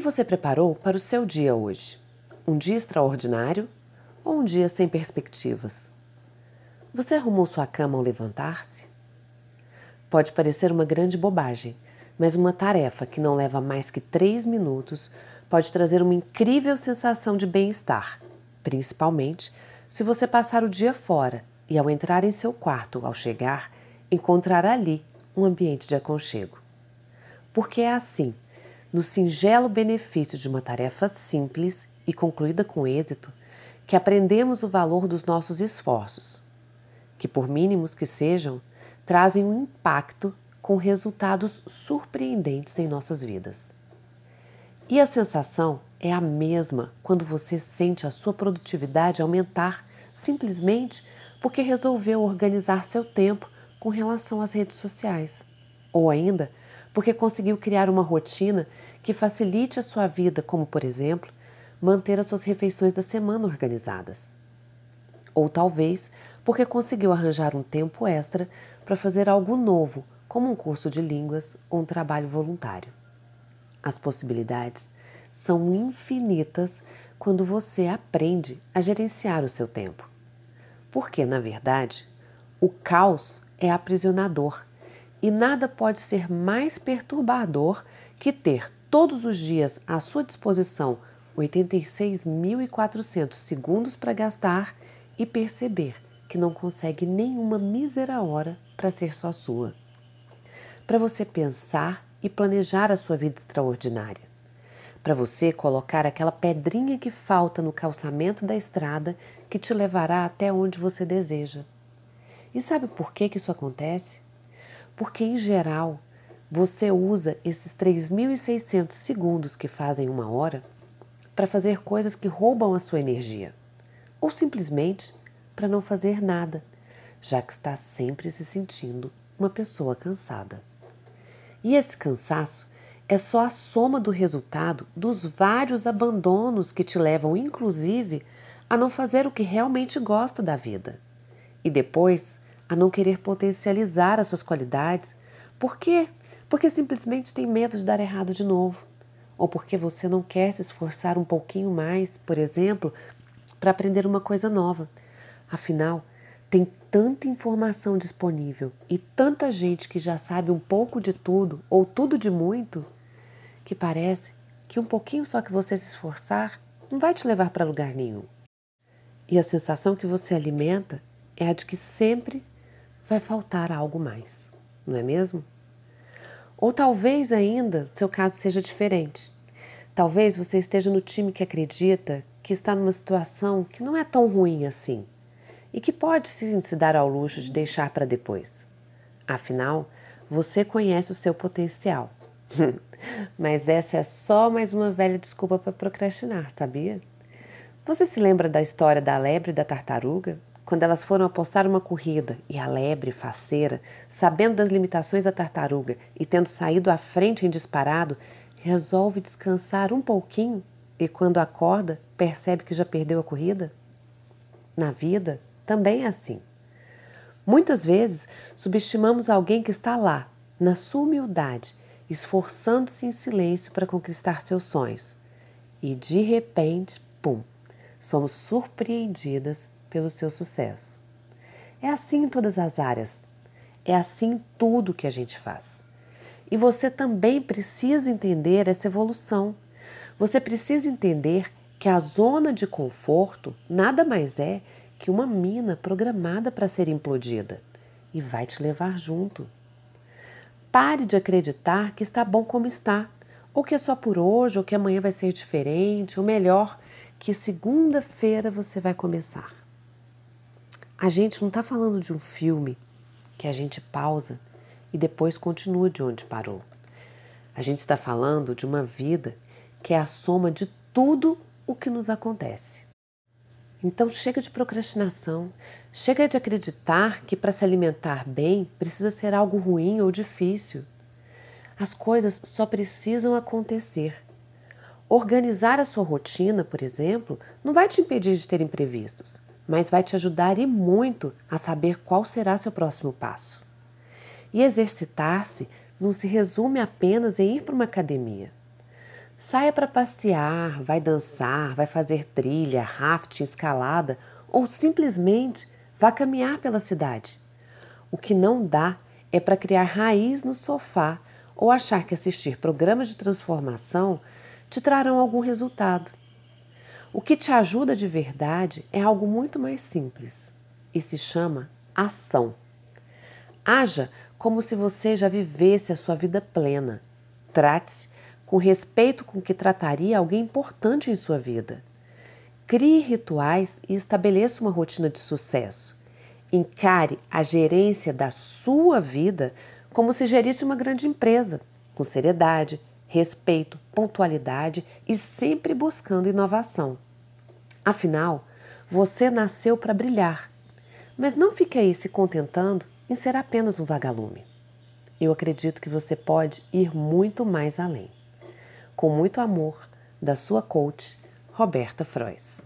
que você preparou para o seu dia hoje? Um dia extraordinário ou um dia sem perspectivas? Você arrumou sua cama ao levantar-se? Pode parecer uma grande bobagem, mas uma tarefa que não leva mais que três minutos pode trazer uma incrível sensação de bem-estar, principalmente se você passar o dia fora e, ao entrar em seu quarto, ao chegar, encontrar ali um ambiente de aconchego. Porque é assim no singelo benefício de uma tarefa simples e concluída com êxito, que aprendemos o valor dos nossos esforços, que, por mínimos que sejam, trazem um impacto com resultados surpreendentes em nossas vidas. E a sensação é a mesma quando você sente a sua produtividade aumentar simplesmente porque resolveu organizar seu tempo com relação às redes sociais, ou ainda porque conseguiu criar uma rotina que facilite a sua vida, como, por exemplo, manter as suas refeições da semana organizadas. Ou talvez porque conseguiu arranjar um tempo extra para fazer algo novo, como um curso de línguas ou um trabalho voluntário. As possibilidades são infinitas quando você aprende a gerenciar o seu tempo. Porque, na verdade, o caos é aprisionador e nada pode ser mais perturbador que ter todos os dias à sua disposição 86.400 segundos para gastar e perceber que não consegue nenhuma mísera hora para ser só sua. Para você pensar e planejar a sua vida extraordinária. Para você colocar aquela pedrinha que falta no calçamento da estrada que te levará até onde você deseja. E sabe por que, que isso acontece? Porque, em geral, você usa esses 3.600 segundos que fazem uma hora para fazer coisas que roubam a sua energia, ou simplesmente para não fazer nada, já que está sempre se sentindo uma pessoa cansada. E esse cansaço é só a soma do resultado dos vários abandonos que te levam, inclusive, a não fazer o que realmente gosta da vida. E depois, a não querer potencializar as suas qualidades. Por quê? porque simplesmente tem medo de dar errado de novo, ou porque você não quer se esforçar um pouquinho mais, por exemplo, para aprender uma coisa nova. Afinal, tem tanta informação disponível e tanta gente que já sabe um pouco de tudo ou tudo de muito, que parece que um pouquinho só que você se esforçar não vai te levar para lugar nenhum. E a sensação que você alimenta é a de que sempre vai faltar algo mais, não é mesmo? Ou talvez ainda seu caso seja diferente. Talvez você esteja no time que acredita que está numa situação que não é tão ruim assim e que pode sim se dar ao luxo de deixar para depois. Afinal, você conhece o seu potencial. Mas essa é só mais uma velha desculpa para procrastinar, sabia? Você se lembra da história da lebre e da tartaruga? Quando elas foram apostar uma corrida e a lebre faceira, sabendo das limitações da tartaruga e tendo saído à frente em disparado, resolve descansar um pouquinho e quando acorda percebe que já perdeu a corrida? Na vida também é assim. Muitas vezes subestimamos alguém que está lá, na sua humildade, esforçando-se em silêncio para conquistar seus sonhos. E de repente, pum, somos surpreendidas pelo seu sucesso. É assim em todas as áreas. É assim tudo que a gente faz. E você também precisa entender essa evolução. Você precisa entender que a zona de conforto nada mais é que uma mina programada para ser implodida e vai te levar junto. Pare de acreditar que está bom como está, ou que é só por hoje, ou que amanhã vai ser diferente, ou melhor, que segunda-feira você vai começar. A gente não está falando de um filme que a gente pausa e depois continua de onde parou. A gente está falando de uma vida que é a soma de tudo o que nos acontece. Então chega de procrastinação, chega de acreditar que para se alimentar bem precisa ser algo ruim ou difícil. As coisas só precisam acontecer. Organizar a sua rotina, por exemplo, não vai te impedir de ter imprevistos mas vai te ajudar e muito a saber qual será seu próximo passo. E exercitar-se não se resume apenas em ir para uma academia. Saia para passear, vai dançar, vai fazer trilha, rafting, escalada ou simplesmente vá caminhar pela cidade. O que não dá é para criar raiz no sofá ou achar que assistir programas de transformação te trarão algum resultado. O que te ajuda de verdade é algo muito mais simples e se chama ação. Haja como se você já vivesse a sua vida plena. Trate-se com respeito com que trataria alguém importante em sua vida. Crie rituais e estabeleça uma rotina de sucesso. Encare a gerência da sua vida como se gerisse uma grande empresa, com seriedade, respeito, pontualidade e sempre buscando inovação. Afinal, você nasceu para brilhar, mas não fique aí se contentando em ser apenas um vagalume. Eu acredito que você pode ir muito mais além. Com muito amor, da sua coach, Roberta Frois.